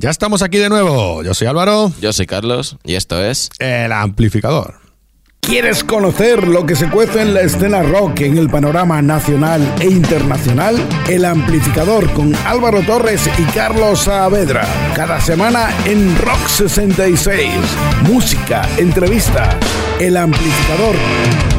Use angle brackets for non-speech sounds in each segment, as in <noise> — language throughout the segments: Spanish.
Ya estamos aquí de nuevo. Yo soy Álvaro. Yo soy Carlos y esto es El Amplificador. ¿Quieres conocer lo que se cuece en la escena rock en el panorama nacional e internacional? El Amplificador con Álvaro Torres y Carlos Saavedra. Cada semana en Rock 66. Música, entrevista. El Amplificador.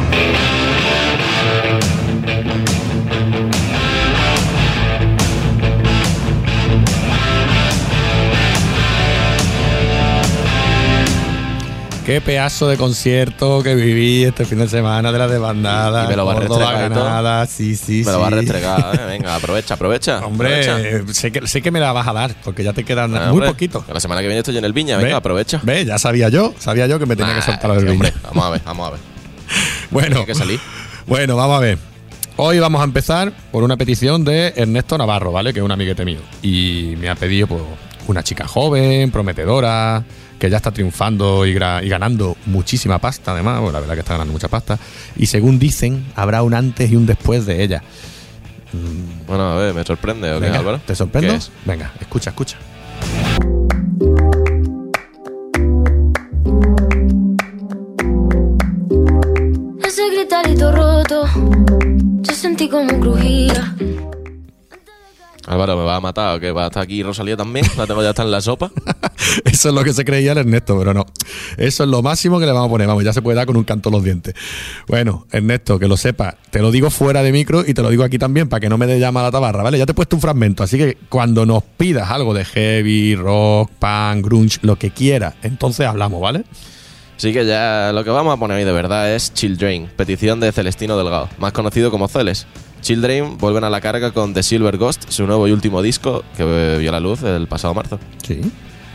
Qué pedazo de concierto que viví este fin de semana de la desbandada. Y- me lo va a restregar Sí, sí, Me lo vas a restregar, ¿eh? <laughs> Venga, aprovecha, aprovecha. Hombre, aprovecha. sé que, sé que me la vas a dar, porque ya te quedan Ah, muy hombre, poquito. que La semana que viene estoy en el Viña, venga, Ve, aprovecha. Ve, ya sabía yo, sabía yo que me tenía que soltar el sí, hombre. Vamos a ver, vamos a ver. <laughs> Bueno, Tiene que salir. <laughs> Bueno, vamos a ver. Hoy vamos a empezar por una petición de Ernesto Navarro, ¿vale? Que es un amiguete mío. Y me ha pedido pues, una chica joven, prometedora, que ya está triunfando y, ganando muchísima pasta, además. Bueno, la verdad que está ganando mucha pasta. Y según dicen, habrá un antes y un después de ella. Bueno, a ver, me sorprende, ¿o qué, Venga, Álvaro? ¿Te sorprendo? ¿Qué es? Venga, escucha, escucha. Ese gritarito roto, yo sentí como crujía. Álvaro, ¿me va a matar o qué? ¿Va a estar aquí Rosalía también? ¿La tengo ya está en la sopa? <laughs> Eso es lo que se creía el Ernesto, pero no. Eso es lo máximo que le vamos a poner. Vamos, ya se puede dar con un canto en los dientes. Bueno, Ernesto, que lo sepa, te lo digo fuera de micro y te lo digo aquí también para que no me dé llama la tabarra, ¿vale? Ya te he puesto un fragmento, así que cuando nos pidas algo de heavy, rock, punk, grunge, lo que quieras, entonces hablamos, ¿vale? Sí que ya lo que vamos a poner hoy de verdad es Children, petición de Celestino Delgado, más conocido como Celes. Children vuelven a la carga con The Silver Ghost, su nuevo y último disco que vio la luz el pasado marzo. Sí.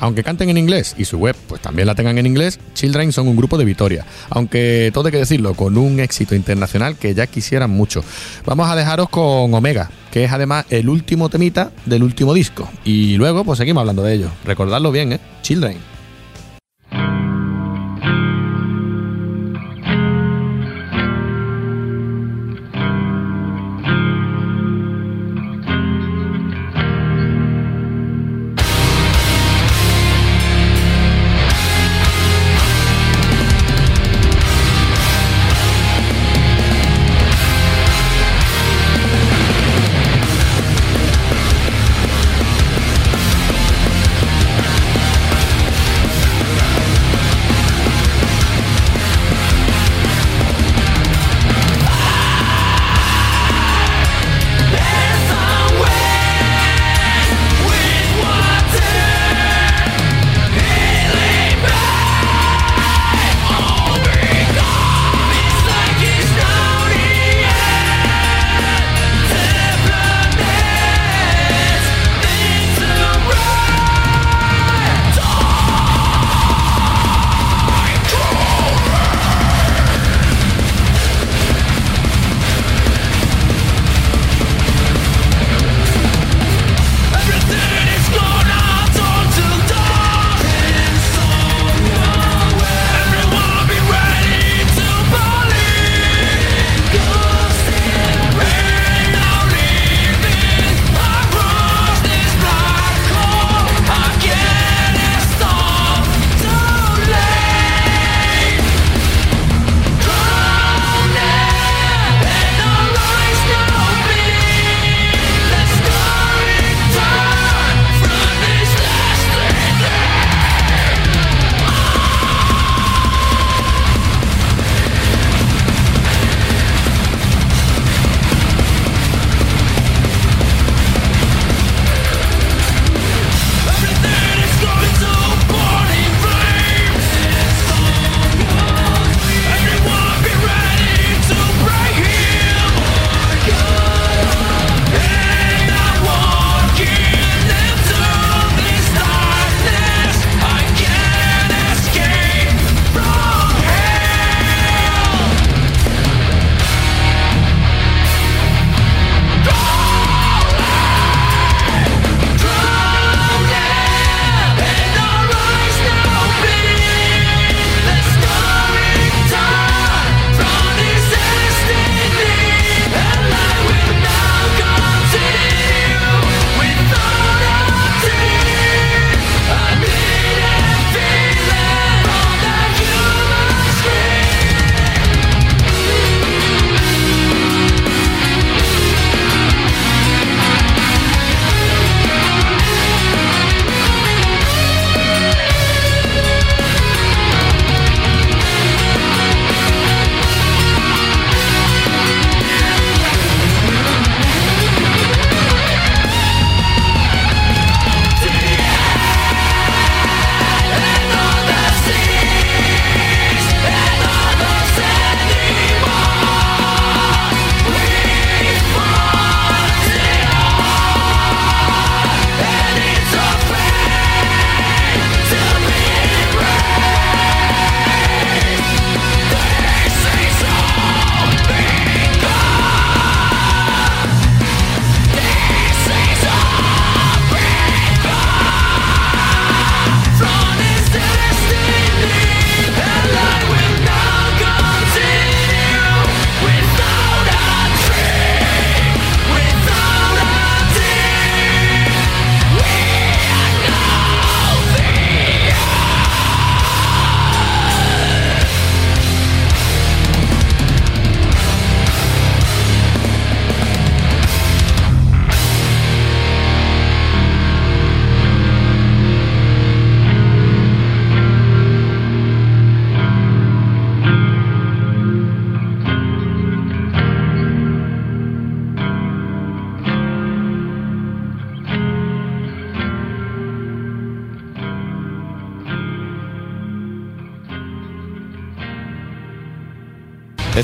Aunque canten en inglés y su web pues también la tengan en inglés, Children son un grupo de Vitoria. Aunque todo hay que decirlo, con un éxito internacional que ya quisieran mucho. Vamos a dejaros con Omega, que es además el último temita del último disco. Y luego pues seguimos hablando de ello. Recordadlo bien, ¿eh? Children.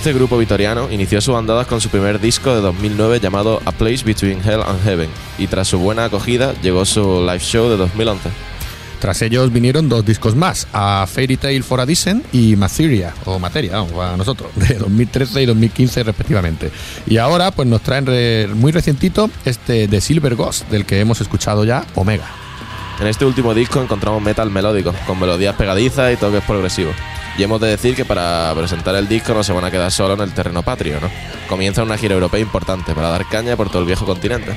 Este grupo vitoriano inició sus andadas con su primer disco de 2009 llamado A Place Between Hell and Heaven y tras su buena acogida llegó su live show de 2011. Tras ellos vinieron dos discos más, a Fairy Tale for a Descent y Materia, o Materia, vamos, a nosotros, de 2013 y 2015 respectivamente. Y ahora pues nos traen re- muy recientito este de Silver Ghost, del que hemos escuchado ya, Omega. En este último disco encontramos metal melódico, con melodías pegadizas y toques progresivos. Y hemos de decir que para presentar el disco no se van a quedar solo en el terreno patrio, ¿no? Comienza una gira europea importante para dar caña por todo el viejo continente.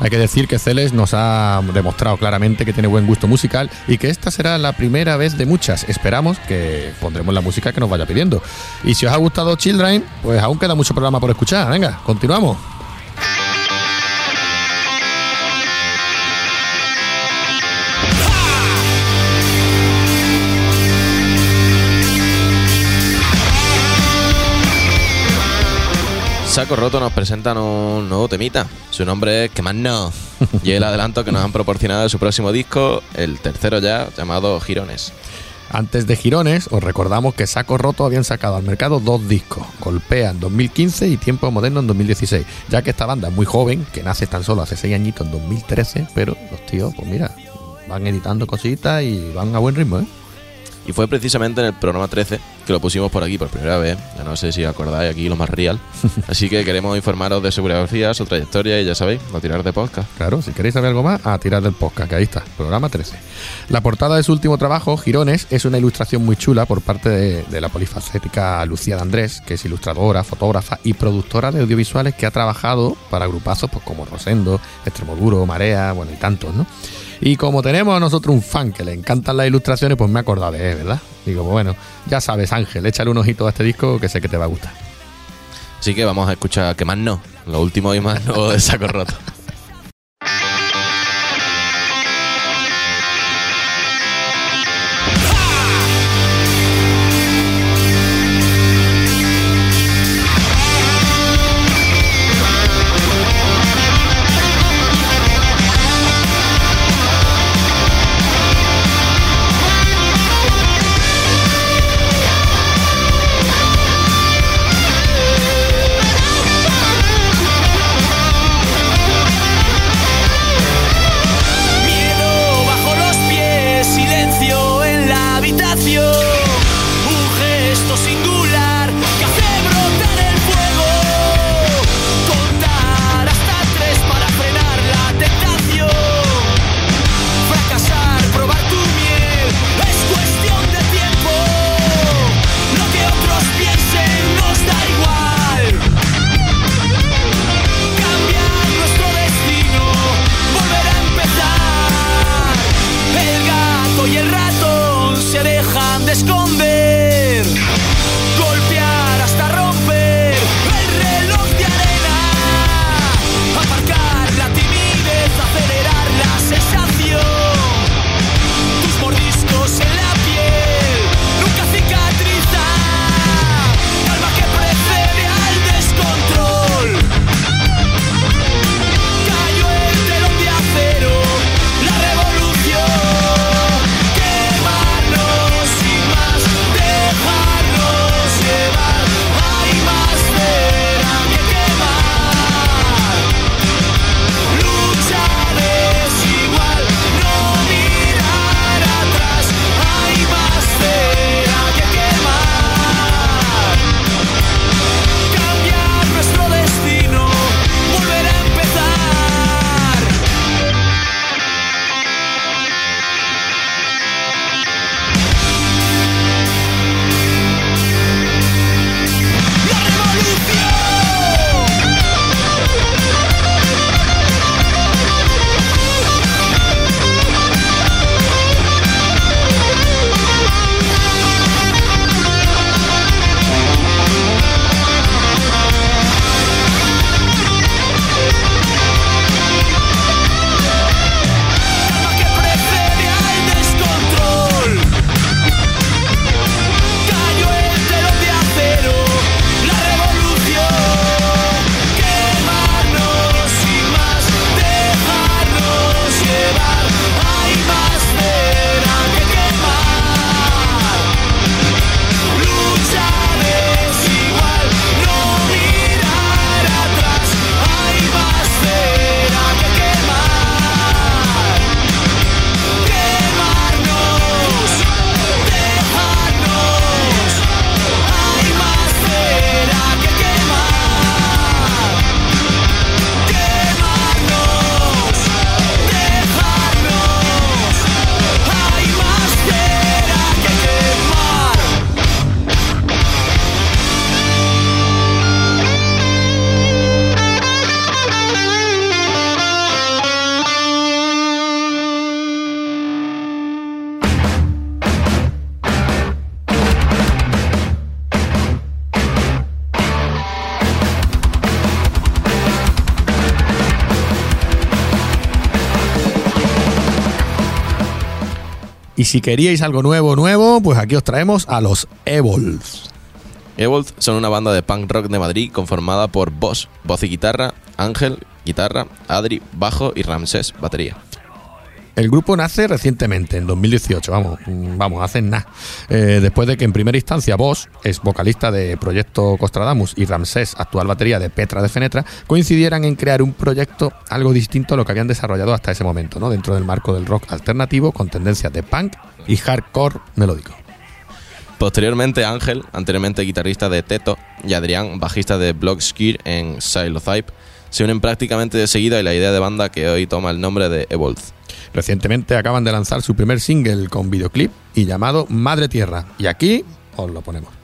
Hay que decir que Celes nos ha demostrado claramente que tiene buen gusto musical y que esta será la primera vez de muchas. Esperamos que pondremos la música que nos vaya pidiendo. Y si os ha gustado Children, pues aún queda mucho programa por escuchar. Venga, continuamos. Saco Roto nos presentan un nuevo temita. Su nombre es Que no. Y el adelanto que nos han proporcionado de su próximo disco, el tercero ya, llamado Girones. Antes de Girones, os recordamos que Saco Roto habían sacado al mercado dos discos, Golpea en 2015 y Tiempo Moderno en 2016, ya que esta banda es muy joven, que nace tan solo hace 6 añitos en 2013, pero los tíos, pues mira, van editando cositas y van a buen ritmo, ¿eh? Y fue precisamente en el programa 13 que lo pusimos por aquí por primera vez. Ya no sé si acordáis aquí lo más real. <laughs> Así que queremos informaros de su biografía, su trayectoria y ya sabéis, no tirar de podcast. Claro, si queréis saber algo más, a tirar del podcast, que ahí está, programa 13. La portada de su último trabajo, Girones, es una ilustración muy chula por parte de, de la polifacética Lucía de Andrés, que es ilustradora, fotógrafa y productora de audiovisuales que ha trabajado para grupazos pues, como Rosendo, Extremoduro, Marea, bueno, y tantos, ¿no? Y como tenemos a nosotros un fan que le encantan las ilustraciones, pues me he acordado de él, ¿verdad? Digo, bueno, ya sabes, Ángel, échale un ojito a este disco que sé que te va a gustar. Así que vamos a escuchar que más no, lo último y más nuevo de Saco Roto. <laughs> Y si queríais algo nuevo, nuevo, pues aquí os traemos a los Evols. Evolve son una banda de punk rock de Madrid conformada por Boss, voz y guitarra, Ángel, guitarra, Adri, bajo y Ramsés, batería. El grupo nace recientemente, en 2018, vamos, mm, vamos, hacen nada. Eh, después de que en primera instancia Boss, es vocalista de Proyecto Costradamus, y Ramsés, actual batería de Petra de Fenetra, coincidieran en crear un proyecto algo distinto a lo que habían desarrollado hasta ese momento, ¿no? Dentro del marco del rock alternativo con tendencias de punk y hardcore melódico. Posteriormente Ángel, anteriormente guitarrista de Teto, y Adrián, bajista de Blockskir en Silotype, se unen prácticamente de seguida y la idea de banda que hoy toma el nombre de Evolve. Recientemente acaban de lanzar su primer single con videoclip y llamado Madre Tierra. Y aquí os lo ponemos.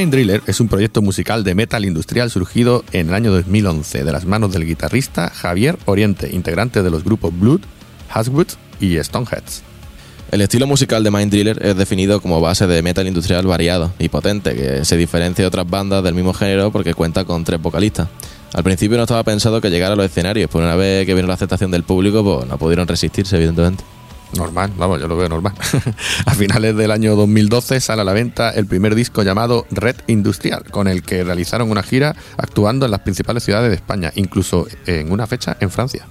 Mind Driller es un proyecto musical de metal industrial surgido en el año 2011 de las manos del guitarrista Javier Oriente, integrante de los grupos Blood, Haswood y Stoneheads. El estilo musical de Mind Driller es definido como base de metal industrial variado y potente, que se diferencia de otras bandas del mismo género porque cuenta con tres vocalistas. Al principio no estaba pensado que llegara a los escenarios, pero una vez que vino la aceptación del público, pues no pudieron resistirse, evidentemente. Normal, vamos, yo lo veo normal. <laughs> a finales del año 2012 sale a la venta el primer disco llamado Red Industrial, con el que realizaron una gira actuando en las principales ciudades de España, incluso en una fecha en Francia.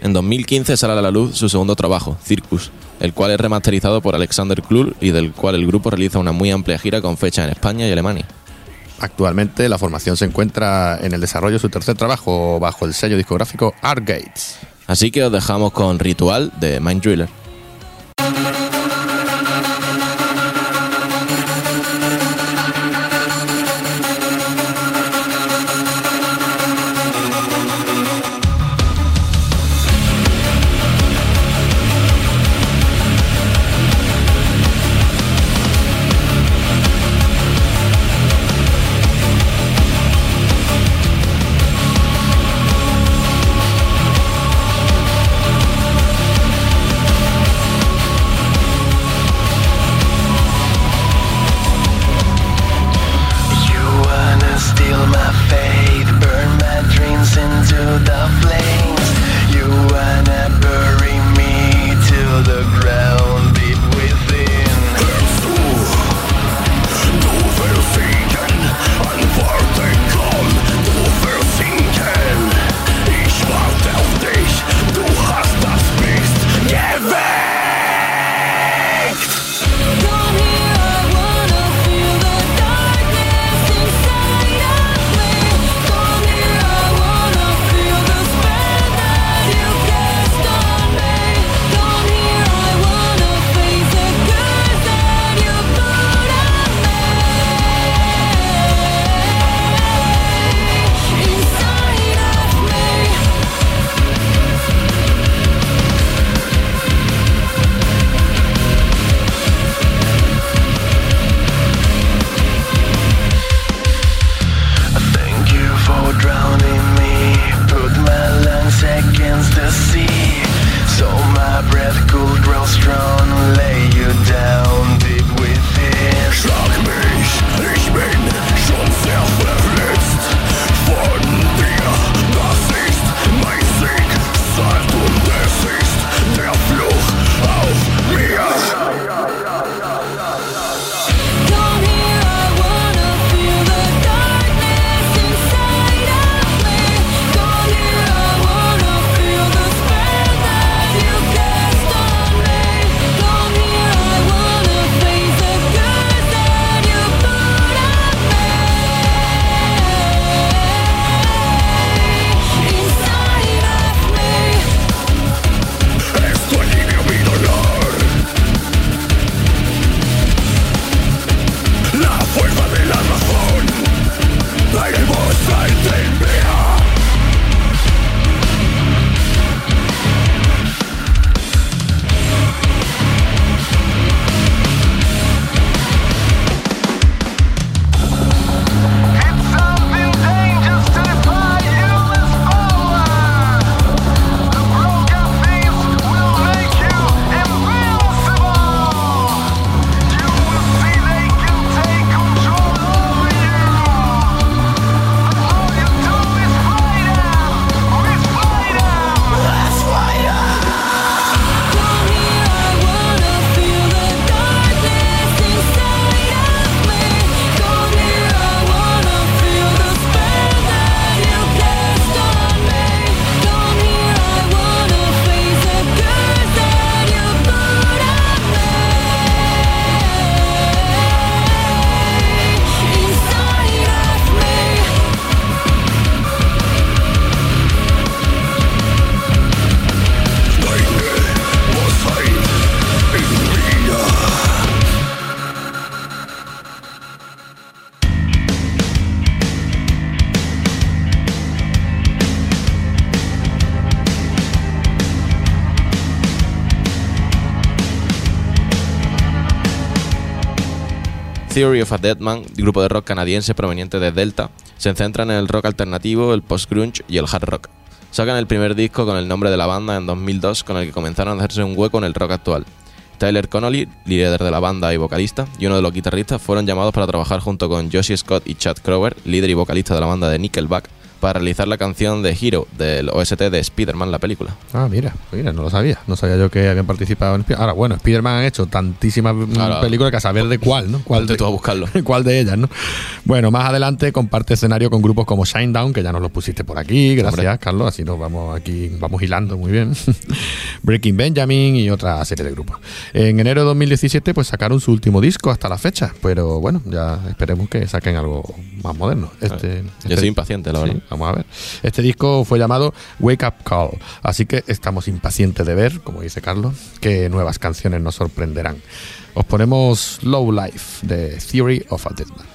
En 2015 sale a la luz su segundo trabajo, Circus, el cual es remasterizado por Alexander Klull y del cual el grupo realiza una muy amplia gira con fecha en España y Alemania. Actualmente la formación se encuentra en el desarrollo de su tercer trabajo bajo el sello discográfico Art Gates. Así que os dejamos con Ritual de Mind Driller. Theory of a Deadman, grupo de rock canadiense proveniente de Delta, se centran en el rock alternativo, el post-grunge y el hard rock. Sacan el primer disco con el nombre de la banda en 2002 con el que comenzaron a hacerse un hueco en el rock actual. Tyler Connolly, líder de la banda y vocalista, y uno de los guitarristas fueron llamados para trabajar junto con Josie Scott y Chad Crower, líder y vocalista de la banda de Nickelback, para realizar la canción de Hero del OST de Spider-Man, la película. Ah, mira, mira, no lo sabía. No sabía yo que habían participado en Spider- Ahora, bueno, Spider-Man han hecho tantísimas mm, Ahora, películas que a saber de cuál, ¿no? ¿Cuál de, tú a buscarlo. <laughs> ¿Cuál de ellas, no? Bueno, más adelante comparte escenario con grupos como Shinedown, que ya nos lo pusiste por aquí. Gracias, Hombre. Carlos. Así nos vamos aquí, vamos hilando muy bien. <laughs> Breaking Benjamin y otra serie de grupos. En enero de 2017, pues sacaron su último disco hasta la fecha. Pero bueno, ya esperemos que saquen algo más moderno. Este, Yo este- estoy impaciente, la Sí, verdad. Vamos a ver. Este disco fue llamado Wake Up Call, así que estamos impacientes de ver, como dice Carlos, qué nuevas canciones nos sorprenderán. Os ponemos Low Life de Theory of a Deadman.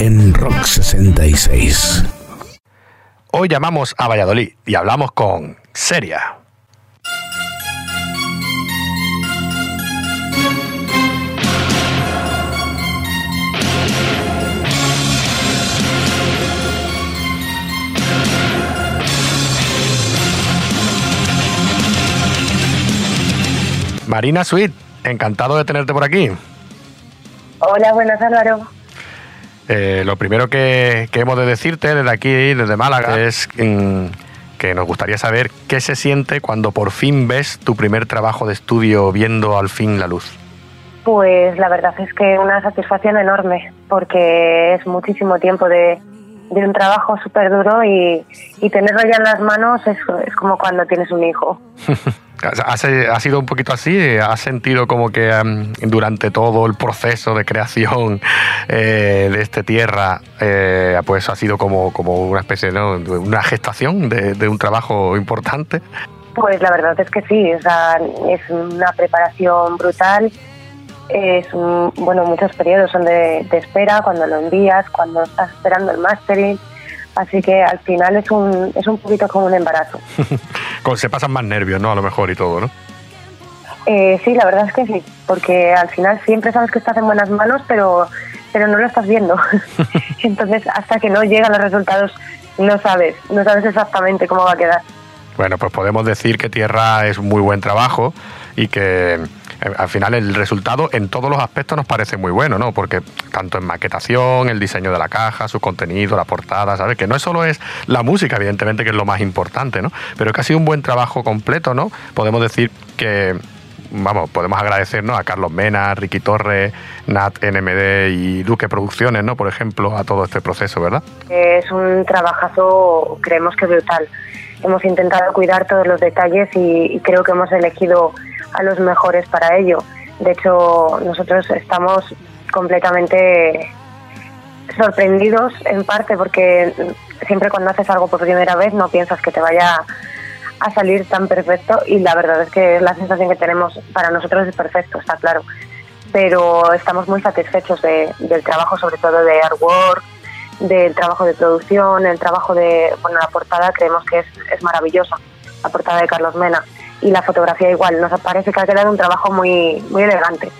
En Rock 66. Hoy llamamos a Valladolid y hablamos con Seria. Marina Sweet, encantado de tenerte por aquí. Hola, buenas Álvaro. Eh, lo primero que, que hemos de decirte desde aquí, desde Málaga, es mm, que nos gustaría saber qué se siente cuando por fin ves tu primer trabajo de estudio viendo al fin la luz. Pues la verdad es que una satisfacción enorme, porque es muchísimo tiempo de, de un trabajo súper duro y, y tenerlo ya en las manos es, es como cuando tienes un hijo. <laughs> ¿Ha, ha sido un poquito así? ¿Has sentido como que em, durante todo el proceso de creación eh, de este tierra, eh, pues ha sido como, como una especie ¿no? de una gestación de, de un trabajo importante? Pues la verdad es que sí, o sea, es una preparación brutal. Es un- bueno, muchos periodos son de, de espera, cuando lo envías, cuando estás esperando el mastering. Así que al final es un, es un poquito como un embarazo. <laughs> Con- Se pasan más nervios, ¿no? A lo mejor y todo, ¿no? Eh, sí, la verdad es que sí, porque al final siempre sabes que estás en buenas manos, pero, pero no lo estás viendo. <laughs> <laughs> Entonces, hasta que no llegan los resultados, no sabes, no sabes exactamente cómo va a quedar. Bueno, pues podemos decir que Tierra es un muy buen trabajo y que al final el resultado en todos los aspectos nos parece muy bueno, ¿no? Porque tanto en maquetación, el diseño de la caja, su contenido, la portada, ¿sabes? Que no solo es la música, evidentemente, que es lo más importante, ¿no? Pero que ha sido un buen trabajo completo, ¿no? Podemos decir que, vamos, podemos agradecernos a Carlos Mena, Ricky Torres, Nat NMD y Duque Producciones, ¿no? Por ejemplo, a todo este proceso, ¿verdad? Es un trabajazo, creemos que brutal. Hemos intentado cuidar todos los detalles y creo que hemos elegido a los mejores para ello. De hecho, nosotros estamos completamente sorprendidos en parte porque siempre cuando haces algo por primera vez no piensas que te vaya a salir tan perfecto y la verdad es que la sensación que tenemos para nosotros es perfecto, está claro. Pero estamos muy satisfechos de- del trabajo, sobre todo de artwork, del trabajo de producción, el trabajo de, bueno, la portada creemos que es, es maravillosa, la portada de Carlos Mena y la fotografía igual, nos parece que ha quedado un trabajo muy, muy elegante.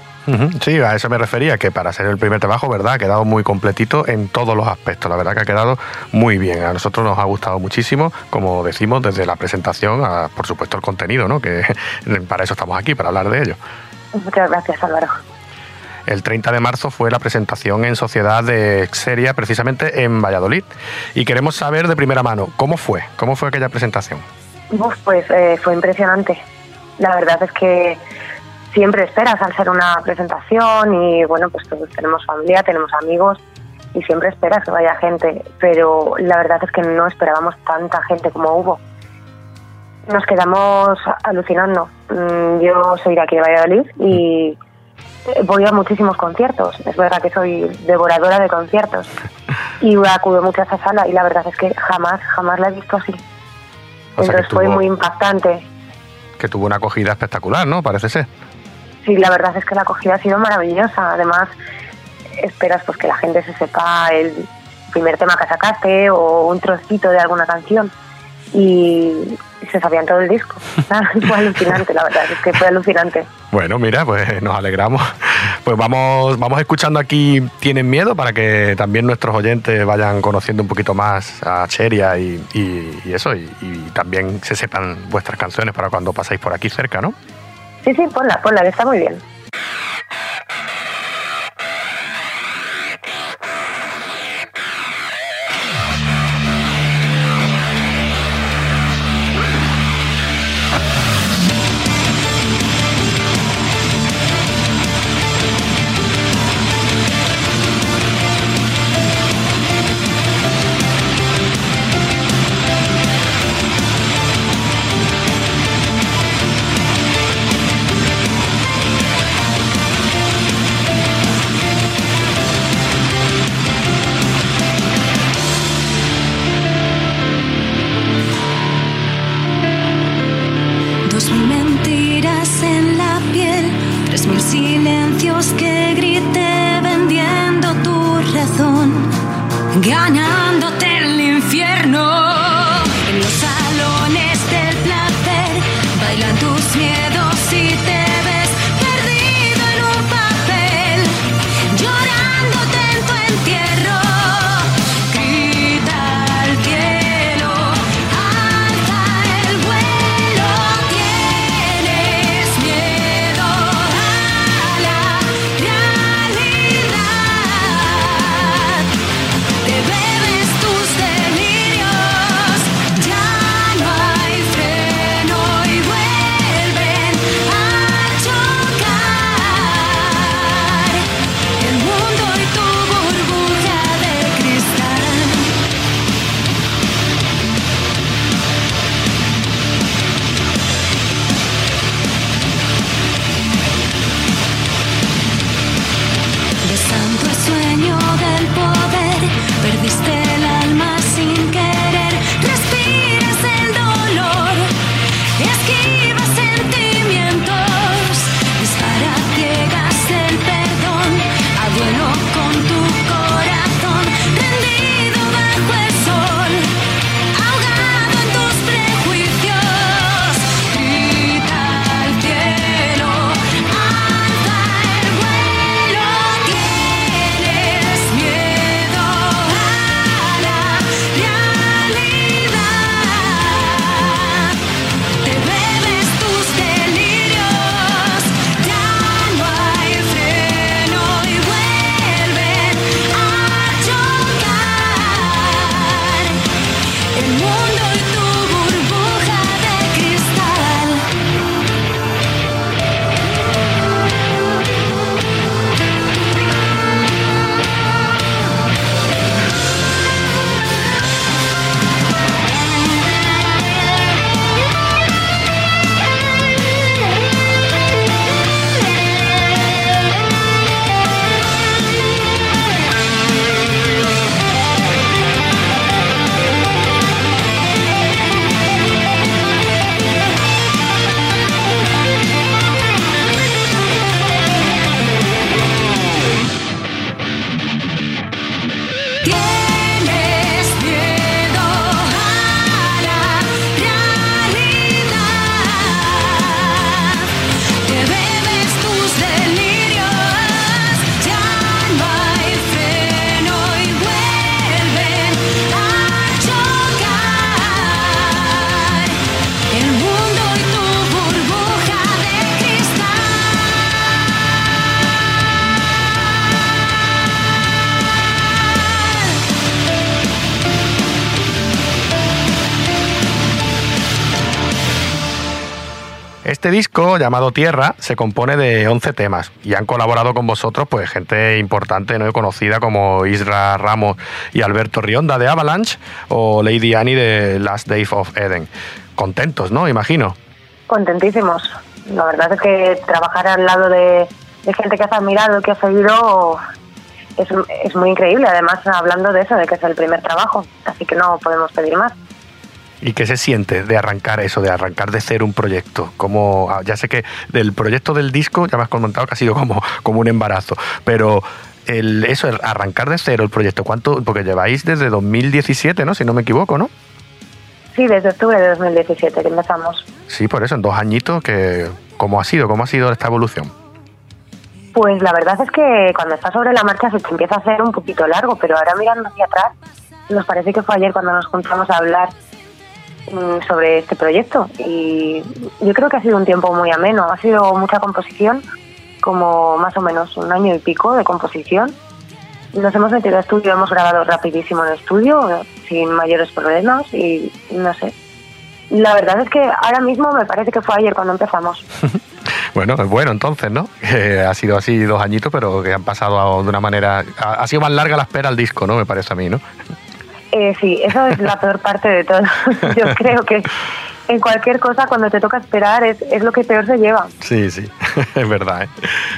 Sí, a eso me refería, que para ser el primer trabajo, ¿verdad? Ha quedado muy completito en todos los aspectos. La verdad que ha quedado muy bien. A nosotros nos ha gustado muchísimo, como decimos, desde la presentación a, por supuesto, el contenido, ¿no? Que <laughs> para eso estamos aquí, para hablar de ello. Muchas gracias Álvaro. El 30 de marzo fue la presentación en Sociedad de Xeria, precisamente en Valladolid. Y queremos saber de primera mano, ¿cómo fue? ¿Cómo fue aquella presentación? Pues eh, fue impresionante. La verdad es que siempre esperas al ser una presentación y bueno, pues todos tenemos familia, tenemos amigos y siempre esperas que vaya gente, pero la verdad es que no esperábamos tanta gente como hubo. Nos quedamos alucinando. Mm, Yo soy de aquí de Valladolid y eh, voy a muchísimos conciertos. Es verdad que soy devoradora de conciertos y acudo mucho a esa sala y la verdad es que jamás, jamás la he visto así. O Entonces fue muy impactante. Que tuvo una acogida espectacular, ¿no? Parece ser. Sí, la verdad es que la acogida ha sido maravillosa. Además, esperas pues que la gente se sepa el primer tema que sacaste o un trocito de alguna canción y se sabían todo el disco. <laughs> fue alucinante, la verdad, es que fue alucinante. Bueno, mira, pues nos alegramos. Pues vamos, vamos escuchando aquí Tienen Miedo para que también nuestros oyentes vayan conociendo un poquito más a Cheria y, y- eso, y, y también se sepan vuestras canciones para cuando pasáis por aquí cerca, ¿no? Sí, sí, ponla, ponla, que está muy bien. Disco, llamado Tierra, se compone de 11 temas y han colaborado con vosotros pues gente importante, ¿no? conocida como Isra Ramos y Alberto Rionda de Avalanche o Lady Annie de Last Days of Eden. Contentos, ¿no? Imagino. Contentísimos. La verdad es que trabajar al lado de, gente que has admirado, que has seguido, es muy increíble. Además, hablando de eso, de que es el primer trabajo, así que no podemos pedir más. ¿Y qué se siente de arrancar eso, de arrancar de cero un proyecto? Como, ah, ya sé que del proyecto del disco, ya me has comentado que ha sido como, <laughs> como un embarazo, pero el, eso, el arrancar de cero el proyecto, ¿cuánto? Porque lleváis desde 2017, ¿no? Si no me equivoco, ¿no? Sí, desde octubre de 2017 que empezamos. Sí, por eso, en dos añitos, que, ¿cómo ha sido? ¿Cómo ha sido esta evolución? Pues la verdad es que cuando estás sobre la marcha se te empieza a hacer un poquito largo, pero ahora mirando hacia atrás, nos parece que fue ayer cuando nos juntamos a hablar sobre este proyecto y yo creo que ha sido un tiempo muy ameno, ha sido mucha composición, como más o menos un año y pico de composición. Nos hemos metido a estudio, hemos grabado rapidísimo en estudio, sin mayores problemas y no sé. La verdad es que ahora mismo me parece que fue ayer cuando empezamos. <laughs> Bueno, es bueno entonces, ¿no? Que ha sido así dos añitos, pero que han pasado de una manera... Ha, ha sido más larga la espera al disco, ¿no? Me parece a mí, ¿no? Eh, sí, eso es la peor parte de todo. <laughs> Yo creo que en cualquier cosa cuando te toca esperar es, es lo que peor se lleva. Sí, sí, <laughs> es verdad. ¿eh?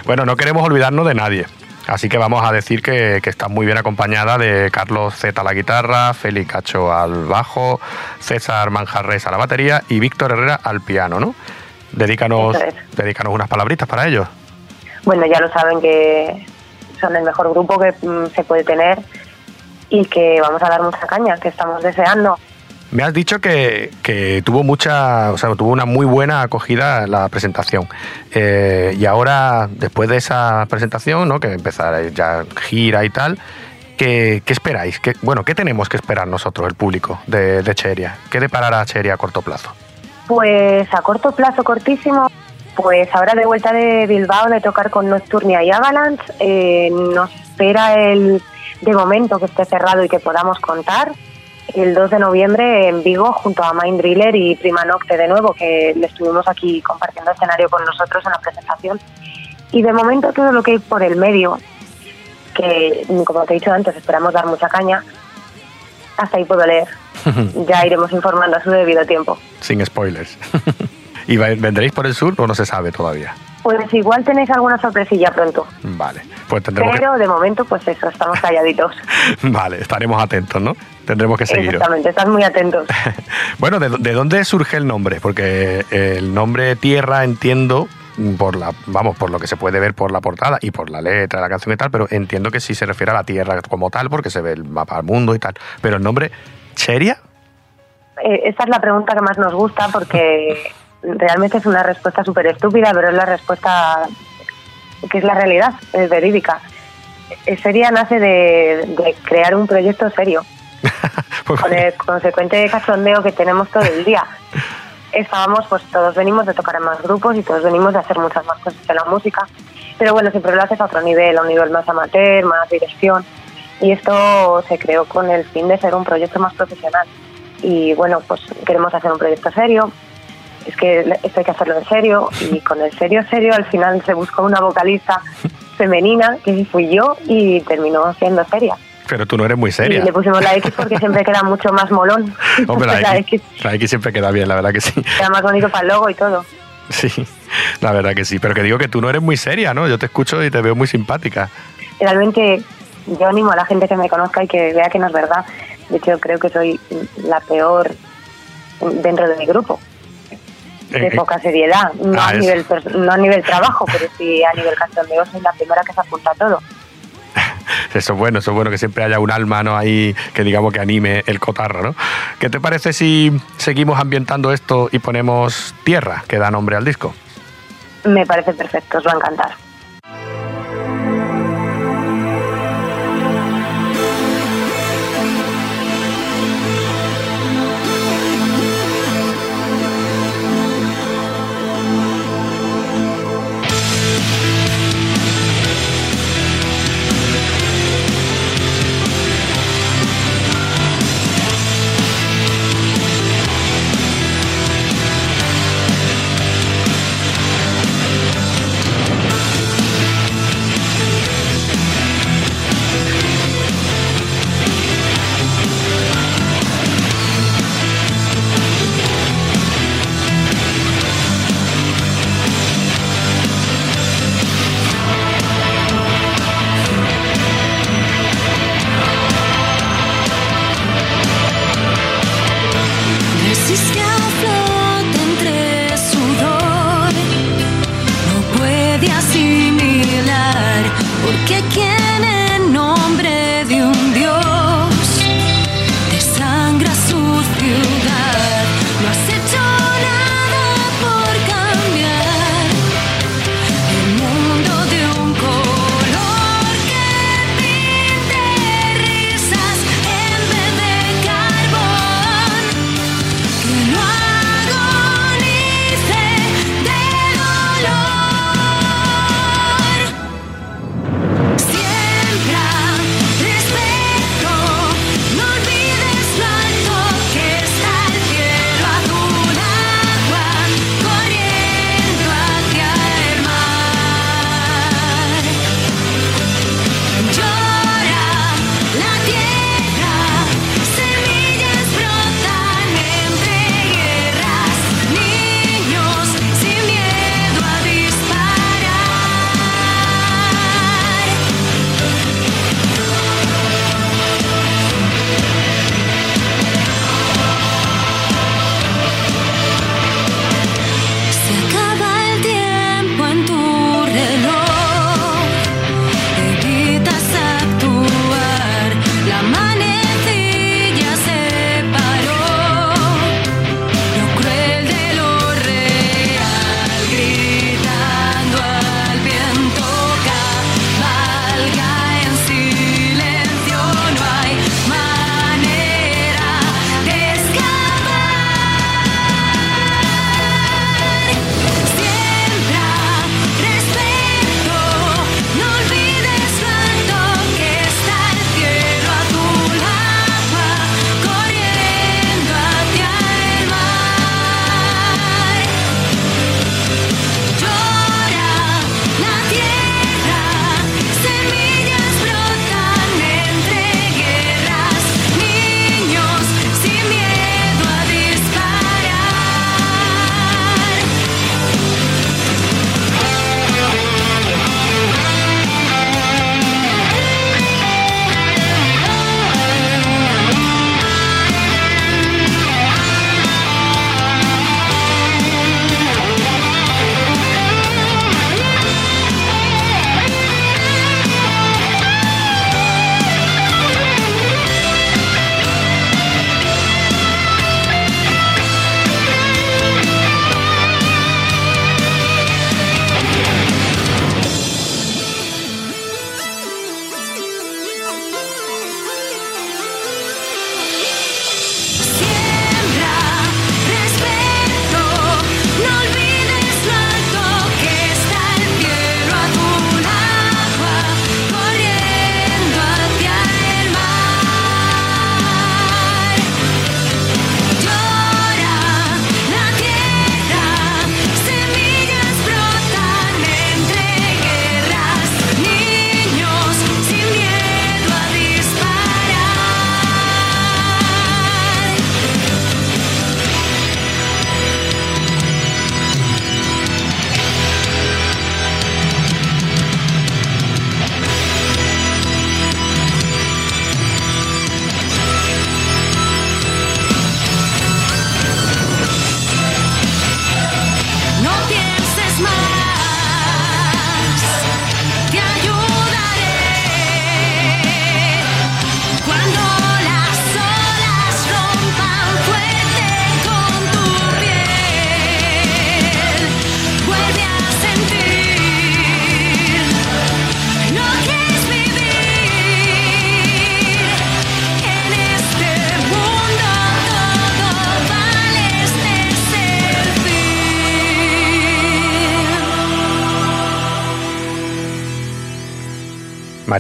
Bueno, no queremos olvidarnos de nadie. Así que vamos a decir que, que está muy bien acompañada de Carlos Z a la guitarra, Félix Cacho al bajo, César Manjarres a la batería y Víctor Herrera al piano, ¿no? Dedícanos, es. dedícanos unas palabritas para ellos. Bueno, ya lo saben que son el mejor grupo que mm, se puede tener y que vamos a dar mucha caña, que estamos deseando. Me has dicho que, que tuvo mucha, o sea, tuvo una muy buena acogida la presentación. Eh, y ahora, después de esa presentación, ¿no? que empezará ya gira y tal, ¿qué, qué esperáis? ¿Qué, bueno, ¿qué tenemos que esperar nosotros, el público de, de Cheria? ¿Qué deparará Cheria a corto plazo? Pues a corto plazo, cortísimo, pues ahora de vuelta de Bilbao de tocar con Nocturnia y Avalanche, eh, nos espera el de momento que esté cerrado y que podamos contar. El 2 de noviembre en Vigo junto a Mind Driller y Prima Nocte de nuevo, que le estuvimos aquí compartiendo escenario con nosotros en la presentación. Y de momento todo lo que hay por el medio, que como te he dicho antes, esperamos dar mucha caña, hasta ahí puedo leer. <laughs> ya iremos informando a su debido tiempo. Sin spoilers. <laughs> ¿Y vendréis por el sur o no se sabe todavía? Pues igual tenéis alguna sorpresilla pronto. Vale, pues tendremos Pero de momento, pues eso, estamos calladitos. <laughs> Vale, estaremos atentos, ¿no? Tendremos que seguir. Exactamente, estás muy atentos. <laughs> Bueno, ¿de, de dónde surge el nombre? Porque el nombre Tierra entiendo por la, vamos, por lo que se puede ver por la portada y por la letra de la canción y tal, pero entiendo que sí se refiere a la Tierra como tal, porque se ve el mapa del mundo y tal. Pero el nombre Cheria, Eh, esta es la pregunta que más nos gusta porque <laughs> realmente es una respuesta súper estúpida, pero es la respuesta que es la realidad, es verídica. Eh, Seria nace de, de crear un proyecto serio, <laughs> con el consecuente cachondeo que tenemos todo el día. Estábamos, pues todos venimos de tocar en más grupos y todos venimos de hacer muchas más cosas en la música, pero bueno, siempre lo haces a otro nivel, a un nivel más amateur, más dirección, y esto se creó con el fin de ser un proyecto más profesional. Y bueno, pues queremos hacer un proyecto serio, es que esto hay que hacerlo en serio, y con el serio, serio, al final se buscó una vocalista femenina, que fui yo, y terminó siendo seria. pero tú no eres muy seria. Y le pusimos la X porque siempre queda mucho más molón. <laughs> Hombre, la <laughs> la X, X la X siempre queda bien, la verdad que sí. queda más bonito para el logo y todo. <laughs> Sí, la verdad que sí. Pero que digo que tú no eres muy seria, ¿no? Yo te escucho y te veo muy simpática. Realmente yo animo a la gente que me conozca y que vea que no es verdad. De hecho, creo que soy la peor dentro de mi grupo. De Eh, poca seriedad, no, Ah, a nivel, no a nivel trabajo, pero sí a nivel cachondeo soy la primera que se apunta a todo. <laughs> Eso es bueno, eso es bueno que siempre haya un alma ¿no? ahí que digamos que anime el cotarro, ¿no? ¿Qué te parece si seguimos ambientando esto y ponemos Tierra, que da nombre al disco? Me parece perfecto, os va a encantar.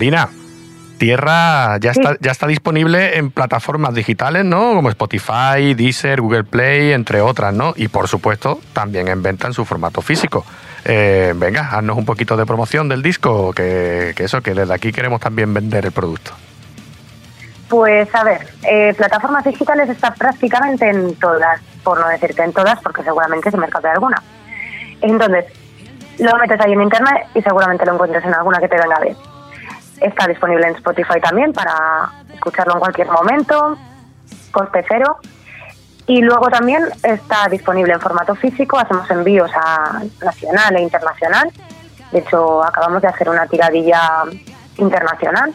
Marina, Tierra ya está, ya está disponible en plataformas digitales, ¿no? Como Spotify, Deezer, Google Play, entre otras, ¿no? Y por supuesto, también en venta en su formato físico. Eh, venga, haznos un poquito de promoción del disco, que, que eso, que desde aquí queremos también vender el producto. Pues a ver, eh, plataformas digitales está prácticamente en todas, por no decir que en todas, porque seguramente se me escape alguna. Entonces, lo metes ahí en internet y seguramente lo encuentres en alguna que te venga bien. Está disponible en Spotify también para escucharlo en cualquier momento, coste cero. Y luego también está disponible en formato físico, hacemos envíos a nacional e internacional. De hecho, acabamos de hacer una tiradilla internacional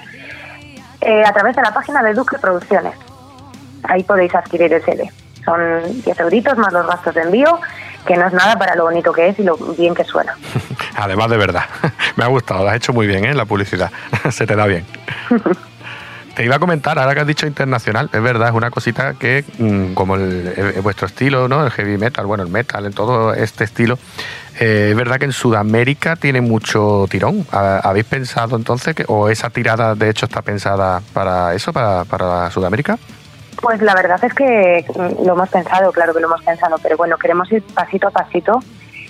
eh, a través de la página de Duque Producciones. Ahí podéis adquirir el CD. Son 10 euritos más los gastos de envío, que no es nada para lo bonito que es y lo bien que suena. <laughs> Además, de verdad. <laughs> Me ha gustado, lo has hecho muy bien, ¿eh? La publicidad. <laughs> Se te da bien. Te iba a comentar, ahora que has dicho internacional, es verdad, es una cosita que, mm, como el, el- vuestro estilo, ¿no? El heavy metal, bueno, el metal, en todo este estilo, eh, es verdad que en Sudamérica tiene mucho tirón. ¿Ha- ¿Habéis pensado entonces que, o esa tirada de hecho está pensada para eso, para, para Sudamérica? Pues la verdad es que mm, lo hemos pensado, claro que lo hemos pensado, pero bueno, queremos ir pasito a pasito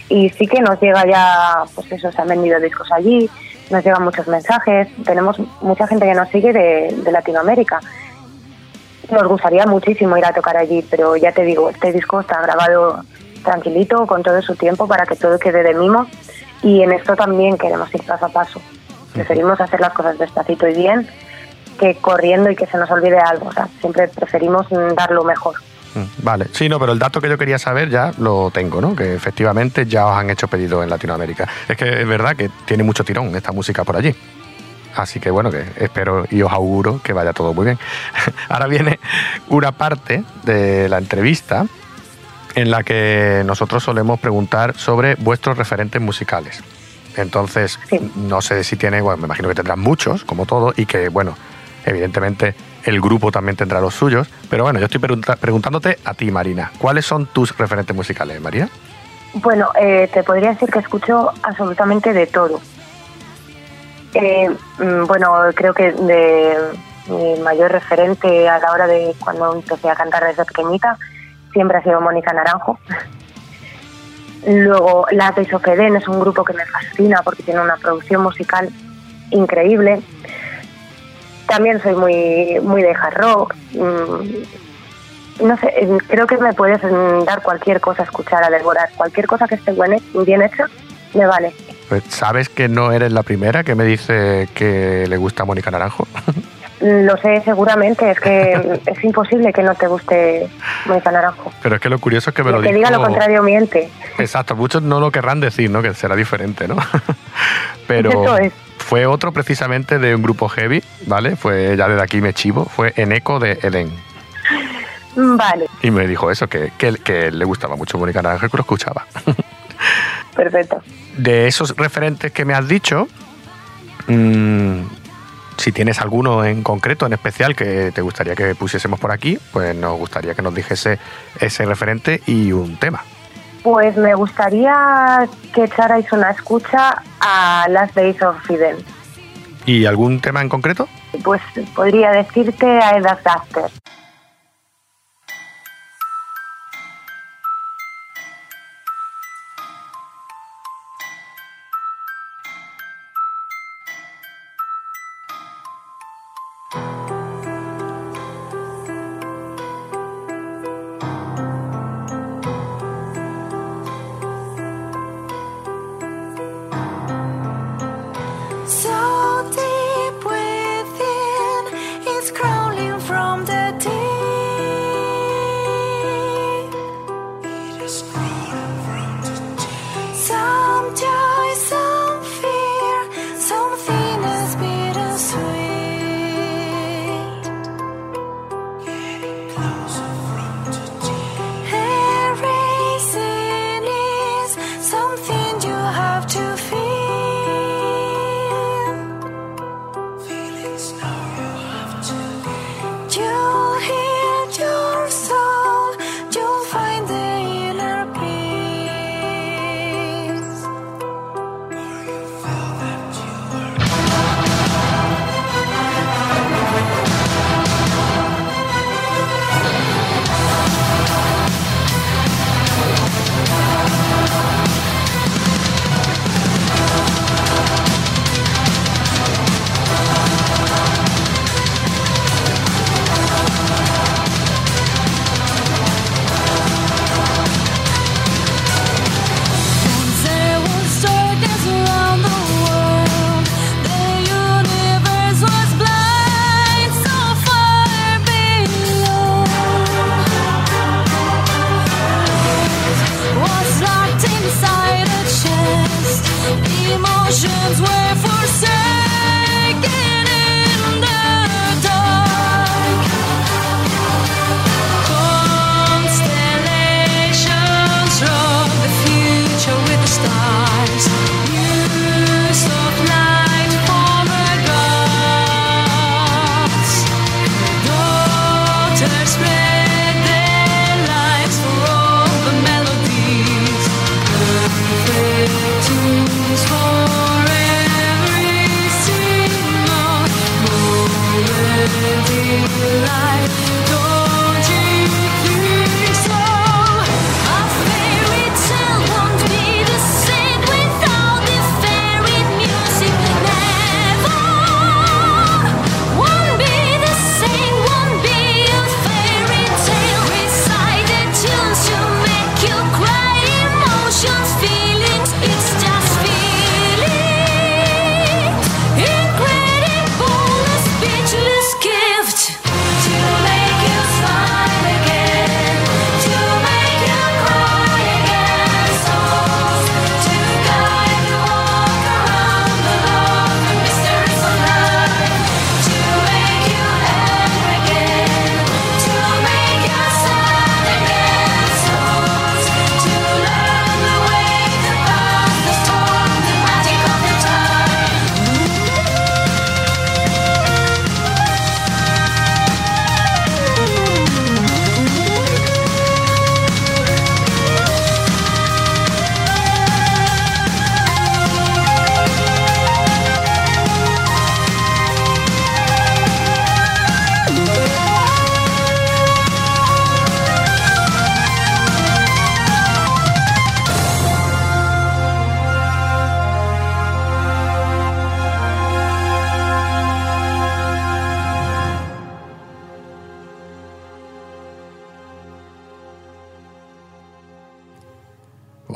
y sí que nos llega ya, pues eso, se han vendido discos allí, nos llegan muchos mensajes, tenemos mucha gente que nos sigue de, de Latinoamérica. Nos gustaría muchísimo ir a tocar allí, pero ya te digo, este disco está grabado tranquilito, con todo su tiempo, para que todo quede de mimo y en esto también queremos ir paso a paso. Preferimos hacer las cosas despacito y bien que corriendo y que se nos olvide algo. O sea, siempre preferimos dar lo mejor. Mm, Vale, sí, no, pero el dato que yo quería saber ya lo tengo, ¿no? Que efectivamente ya os han hecho pedido en Latinoamérica. Es que es verdad que tiene mucho tirón esta música por allí. Así que bueno, que espero y os auguro que vaya todo muy bien. <laughs> Ahora viene una parte de la entrevista en la que nosotros solemos preguntar sobre vuestros referentes musicales. Entonces, Sí. no sé si tiene, bueno, me imagino que tendrán muchos, como todo, y que, bueno, evidentemente el grupo también tendrá los suyos. Pero bueno, yo estoy preguntándote a ti, Marina, ¿cuáles son tus referentes musicales, María? Bueno, eh, te podría decir que escucho absolutamente de todo. Eh, mm, bueno, creo que de mi mayor referente a la hora de cuando empecé a cantar desde pequeñita siempre ha sido Mónica Naranjo. <laughs> Luego, Las de Isofeden es un grupo que me fascina porque tiene una producción musical increíble. También soy muy, muy de hard rock. Mm, no sé, eh, creo que me puedes mm, dar cualquier cosa a escuchar, a devorar. Cualquier cosa que esté buena, bien hecha, me vale. Pues sabes que no eres la primera que me dice que le gusta Mónica Naranjo. Lo sé seguramente, es que <laughs> es imposible que no te guste Mónica Naranjo. Pero es que lo curioso es que me lo El que dijo... diga lo contrario miente. Exacto, muchos no lo querrán decir, ¿no? Que será diferente, ¿no? <laughs> Pero Eso es. Fue otro precisamente de un grupo heavy, ¿vale? Fue ya desde aquí me chivo, fue Eneco de Eden. Vale, Y me dijo eso, que, que, que le gustaba mucho Mónica Naranjo que lo escuchaba. <laughs> perfecto. De esos referentes que me has dicho, mm, si tienes alguno en concreto, en especial, que te gustaría que pusiésemos por aquí, pues nos gustaría que nos dijese ese referente y un tema. Pues me gustaría que echarais una escucha a Last Days of Fidel. ¿Y algún tema en concreto? Pues podría decirte a Ed Duster.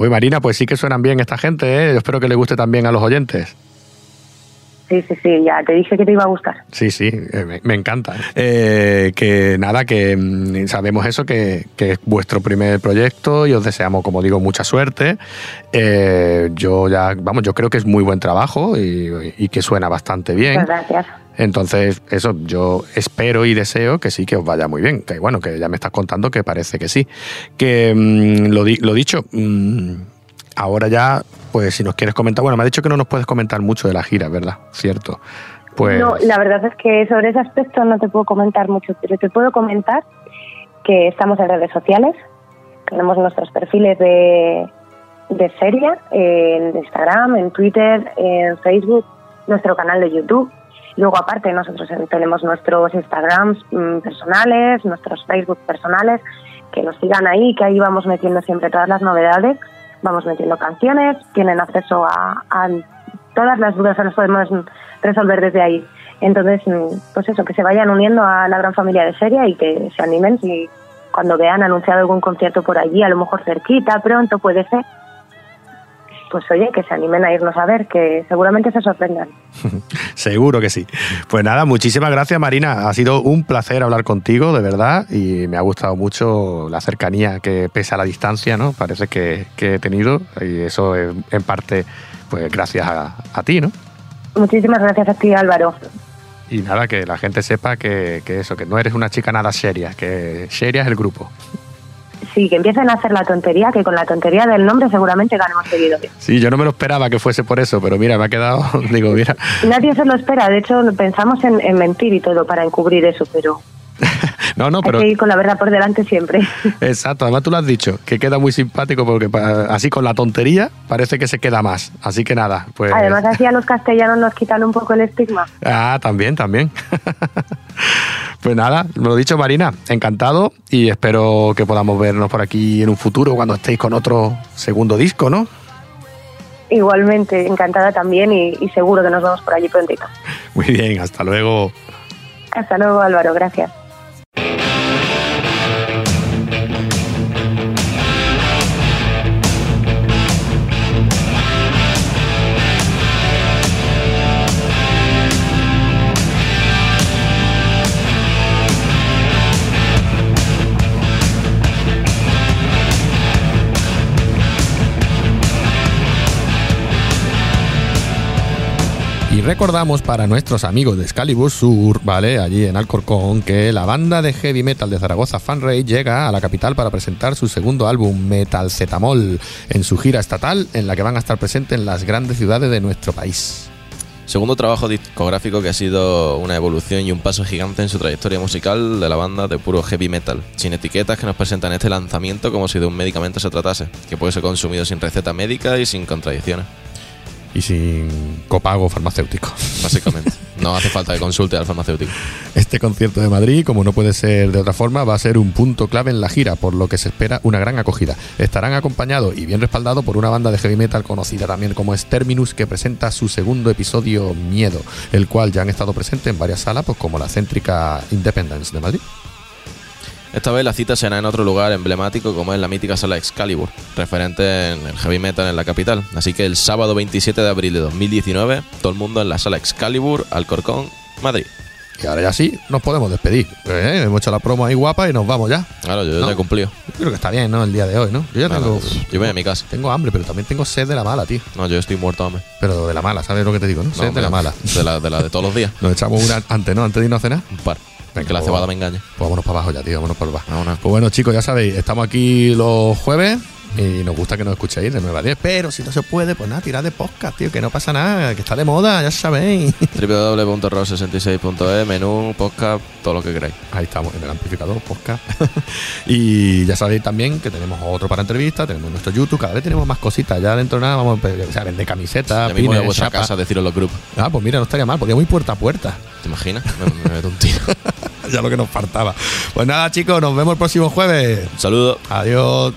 Uy, Marina, pues sí que suenan bien esta gente, ¿eh? Yo espero que le guste también a los oyentes. Sí, sí, sí, ya te dije que te iba a gustar. Sí, sí, eh, me, me encanta. Eh, que nada, que mm, sabemos eso, que, que es vuestro primer proyecto y os deseamos, como digo, mucha suerte. Eh, yo ya, vamos, yo creo que es muy buen trabajo y, y que suena bastante bien. Muchas gracias. Entonces, eso, yo espero y deseo que sí que os vaya muy bien. Que bueno, que ya me estás contando que parece que sí. Que mm, lo, di- lo dicho, mm, ahora ya, pues si nos quieres comentar, bueno, me ha dicho que no nos puedes comentar mucho de la gira, ¿verdad? Cierto. Pues No, la verdad es que sobre ese aspecto no te puedo comentar mucho, pero te puedo comentar que estamos en redes sociales, tenemos nuestros perfiles de, de Feria, en Instagram, en Twitter, en Facebook, nuestro canal de YouTube. Luego, aparte, nosotros tenemos nuestros Instagrams mm, personales, nuestros Facebook personales, que nos sigan ahí, que ahí vamos metiendo siempre todas las novedades, vamos metiendo canciones, tienen acceso a, a todas las dudas, las podemos resolver desde ahí. Entonces, mm, pues eso, que se vayan uniendo a la gran familia de Feria y que se animen si cuando vean anunciado algún concierto por allí, a lo mejor cerquita, pronto puede ser, pues oye, que se animen a irnos a ver, que seguramente se sorprendan. <laughs> Seguro que sí. Pues nada, muchísimas gracias Marina. Ha sido un placer hablar contigo, de verdad, y me ha gustado mucho la cercanía que pese a la distancia, ¿no? Parece que, que he tenido, y eso es en parte, pues gracias a, a ti, ¿no? Muchísimas gracias a ti, Álvaro. Y nada, que la gente sepa que, que eso, que no eres una chica nada seria, que seria es el grupo. Sí, que empiecen a hacer la tontería, que con la tontería del nombre seguramente ganemos seguidores. Sí, yo no me lo esperaba que fuese por eso, pero mira, me ha quedado, <laughs> digo, mira, Nadie se lo espera, de hecho pensamos en, en mentir y todo para encubrir eso, pero <laughs> no, no, hay pero que ir con la verdad por delante siempre. <laughs> exacto, además tú lo has dicho, que queda muy simpático porque así con la tontería parece que se queda más. Así que nada, pues... Además así a <laughs> los castellanos nos quitan un poco el estigma. Ah, también, también. pues nada, lo dicho, Marina, encantado y espero que podamos vernos por aquí en un futuro cuando estéis con otro segundo disco, ¿no? Igualmente, encantada también y, y seguro que nos vemos por allí prontito. Muy bien, hasta luego. Hasta luego, Álvaro, gracias. Recordamos para nuestros amigos de Excalibur Sur, ¿vale? Allí en Alcorcón, que la banda de heavy metal de Zaragoza, Fanray, llega a la capital para presentar su segundo álbum, Metal Zetamol, en su gira estatal, en la que van a estar presentes en las grandes ciudades de nuestro país. Segundo trabajo discográfico que ha sido una evolución y un paso gigante en su trayectoria musical de la banda de puro heavy metal, sin etiquetas que nos presentan este lanzamiento como si de un medicamento se tratase, que puede ser consumido sin receta médica y sin contradicciones, Y sin copago farmacéutico. <laughs> básicamente. No hace falta que consulte al farmacéutico. Este concierto de Madrid, como no puede ser de otra forma, va a ser un punto clave en la gira, por lo que se espera una gran acogida. Estarán acompañados y bien respaldados por una banda de heavy metal conocida también como Exterminus, que presenta su segundo episodio Miedo, el cual ya han estado presentes en varias salas, pues como la céntrica Independence de Madrid. Esta vez la cita será en otro lugar emblemático como es la mítica sala Excalibur, referente en el heavy metal en la capital. Así que el sábado 27 de abril de 2019, todo el mundo en la sala Excalibur, Alcorcón, Madrid. Y ahora ya sí, nos podemos despedir. Eh, Hemos hecho la promo ahí guapa y nos vamos ya. Claro, yo No. ya he cumplido. Yo creo que está bien, ¿no? El día de hoy, ¿no? Yo ya tengo, yo voy a mi casa. tengo hambre, pero también tengo sed de la mala, tío. No, yo estoy muerto, hombre. Pero de la mala, ¿sabes lo que te digo, no? No, sed de la mala. De la de, la de todos los días. <laughs> Nos echamos una antes, ¿no? Antes de irnos a cenar. Un par. Que la pues- cebada me engañe. Pues vámonos para abajo ya, tío, vámonos para abajo. Vámonos. Pues bueno, chicos, ya sabéis, estamos aquí los jueves y nos gusta que nos escuchéis de 9 a 10, pero si no se puede, pues nada, tirad de podcast, tío, que no pasa nada, que está de moda, ya sabéis. <laughs> www.rock66.es, menú, podcast, todo lo que queráis. Ahí estamos, en el amplificador, podcast. <laughs> y ya sabéis también que tenemos otro para entrevistas, tenemos nuestro YouTube, cada vez tenemos más cositas, ya dentro de nada vamos a o sea, vender camisetas, Ya mismo voy a pines, vuestra chapas. casa deciros los grupos. Ah, pues mira, no estaría mal, podríamos ir puerta a puerta. ¿Te imaginas? Me, me meto un tiro. <laughs> ya lo que nos faltaba. Pues nada, chicos, nos vemos el próximo jueves. Un saludo. Adiós.